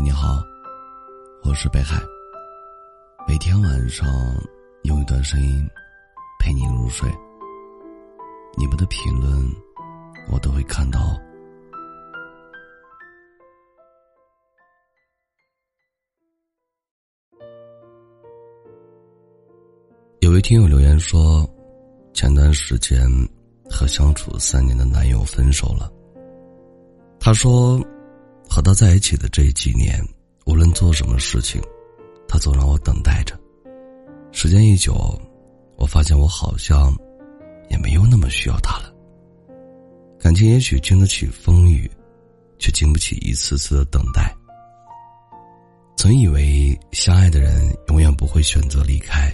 你好，我是北海。每天晚上用一段声音陪你入睡。你们的评论我都会看到。有位听友留言说，前段时间和相处三年的男友分手了。他说。和他在一起的这几年，无论做什么事情，他总让我等待着。时间一久，我发现我好像也没有那么需要他了。感情也许经得起风雨，却经不起一次次的等待。曾以为相爱的人永远不会选择离开，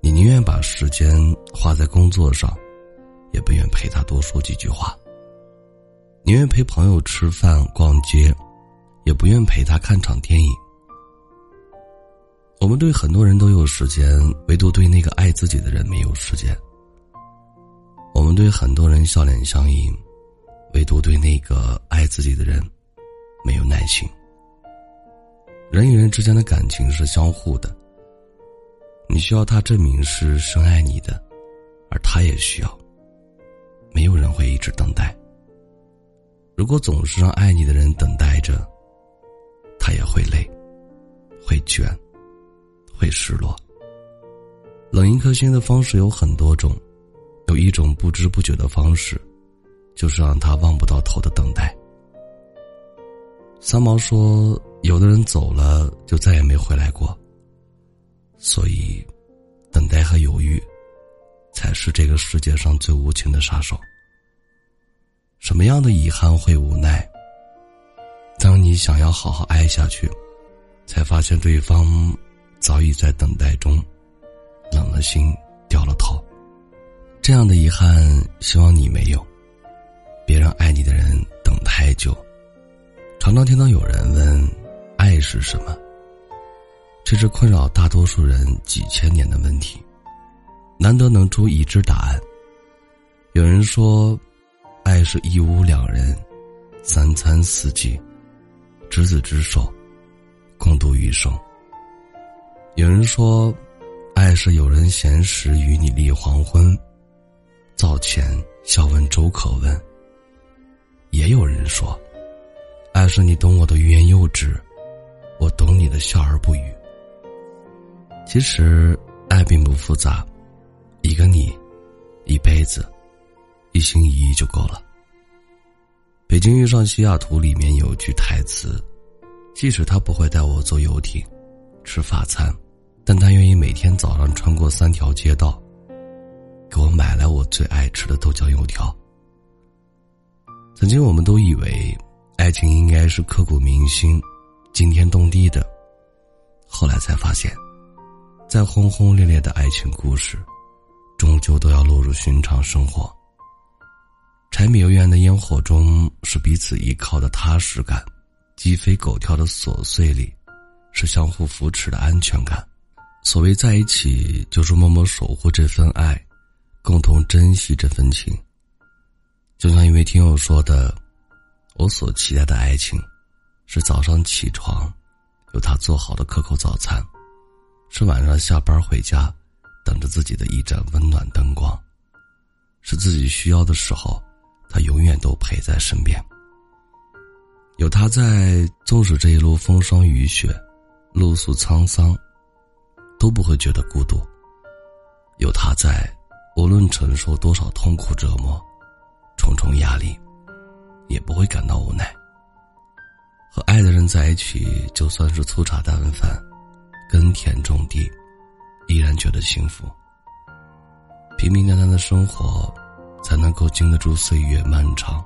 你宁愿把时间花在工作上，也不愿陪他多说几句话。宁愿陪朋友吃饭逛街，也不愿陪他看场电影。我们对很多人都有时间，唯独对那个爱自己的人没有时间。我们对很多人笑脸相迎，唯独对那个爱自己的人没有耐心。人与人之间的感情是相互的，你需要他证明是深爱你的，而他也需要。没有人会一直等待。如果总是让爱你的人等待着，他也会累，会倦，会失落。冷一颗心的方式有很多种，有一种不知不觉的方式，就是让他望不到头的等待。三毛说：“有的人走了就再也没回来过。”所以，等待和犹豫，才是这个世界上最无情的杀手。什么样的遗憾会无奈？当你想要好好爱下去，才发现对方早已在等待中冷了心、掉了头。这样的遗憾，希望你没有。别让爱你的人等太久。常常听到有人问：“爱是什么？”这是困扰大多数人几千年的问题，难得能出已知答案。有人说。爱是一屋两人，三餐四季，执子之手，共度余生。有人说，爱是有人闲时与你立黄昏，灶前笑问粥可温。也有人说，爱是你懂我的欲言又止，我懂你的笑而不语。其实，爱并不复杂，一个你，一辈子。一心一意就够了。北京遇上西雅图里面有句台词：“即使他不会带我坐游艇，吃法餐，但他愿意每天早上穿过三条街道，给我买来我最爱吃的豆浆油条。”曾经我们都以为，爱情应该是刻骨铭心、惊天动地的，后来才发现，再轰轰烈烈的爱情故事，终究都要落入寻常生活。柴米油盐的烟火中，是彼此依靠的踏实感；鸡飞狗跳的琐碎里，是相互扶持的安全感。所谓在一起，就是默默守护这份爱，共同珍惜这份情。就像一位听友说的：“我所期待的爱情，是早上起床，有他做好的可口早餐；是晚上下班回家，等着自己的一盏温暖灯光；是自己需要的时候。”他永远都陪在身边，有他在，纵使这一路风霜雨雪、露宿沧桑，都不会觉得孤独。有他在，无论承受多少痛苦折磨、重重压力，也不会感到无奈。和爱的人在一起，就算是粗茶淡饭、耕田种地，依然觉得幸福。平平淡淡的生活。才能够经得住岁月漫长，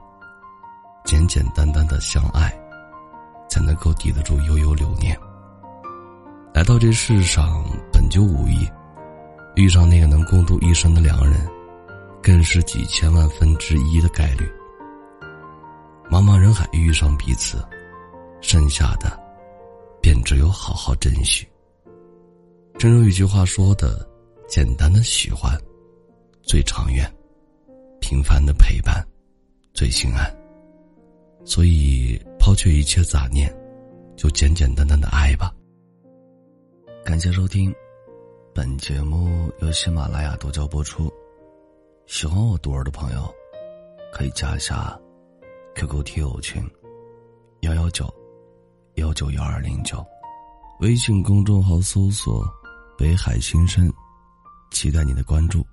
简简单单的相爱，才能够抵得住悠悠流年。来到这世上本就无意，遇上那个能共度一生的两人，更是几千万分之一的概率。茫茫人海遇上彼此，剩下的，便只有好好珍惜。正如一句话说的：“简单的喜欢，最长远。”平凡的陪伴，最心安。所以，抛却一切杂念，就简简单单的爱吧。感谢收听，本节目由喜马拉雅独家播出。喜欢我独儿的朋友，可以加一下 QQ 听友群幺幺九幺九幺二零九，微信公众号搜索“北海新生”，期待你的关注。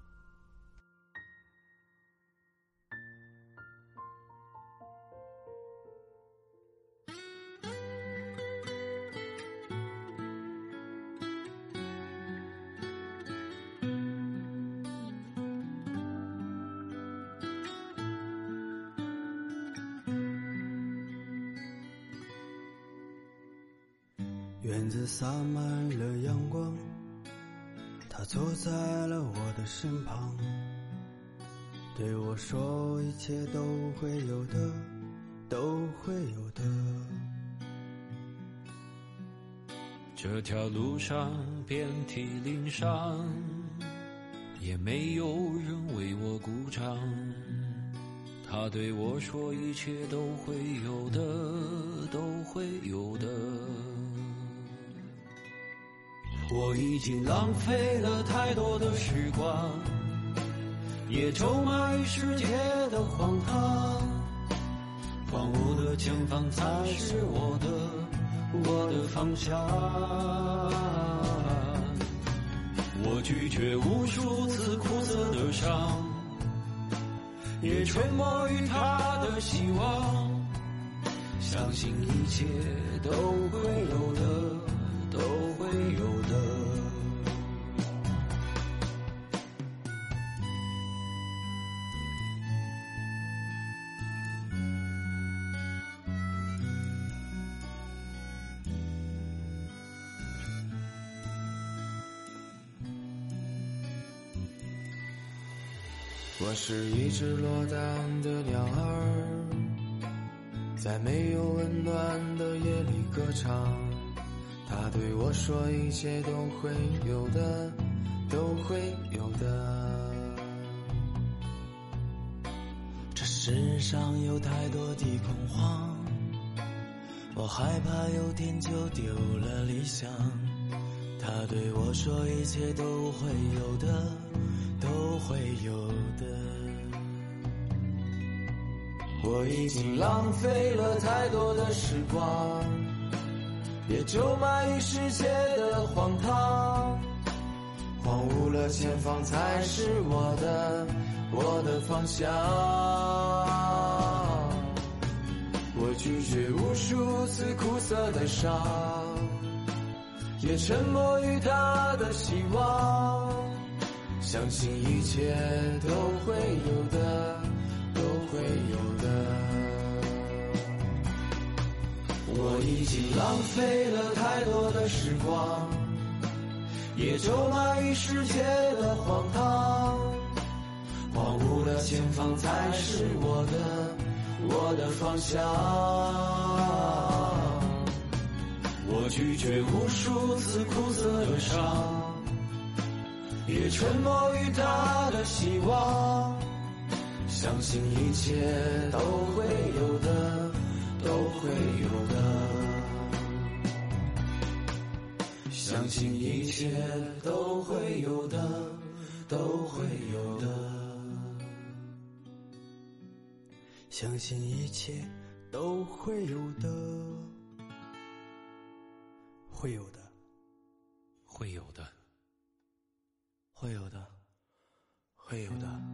院子洒满了阳光，他坐在了我的身旁，对我说：“一切都会有的，都会有的。”这条路上遍体鳞伤，也没有人为我鼓掌。他对我说：“一切都会有的，都会有的。”我已经浪费了太多的时光，也咒骂于世界的荒唐。荒芜的前方才是我的，我的方向。我拒绝无数次苦涩的伤，也沉默于他的希望。相信一切都会有我是一只落单的鸟儿，在没有温暖的夜里歌唱。他对我说：“一切都会有的，都会有的。这世上有太多的恐慌，我害怕有天就丢了理想。”他对我说：“一切都会有的，都会有的。”我已经浪费了太多的时光。也咒骂于世界的荒唐，荒芜了前方才是我的，我的方向。我拒绝无数次苦涩的伤，也沉默于他的希望，相信一切都会有的，都会有的。我已经浪费了太多的时光，也咒骂于世界的荒唐，荒芜的前方才是我的，我的方向。我拒绝无数次苦涩的伤，也沉默于他的希望，相信一切都会有的。都会有的，相信一切都会有的，都会有的，相信一切都会有的，会有的，会有的，会有的，会有的。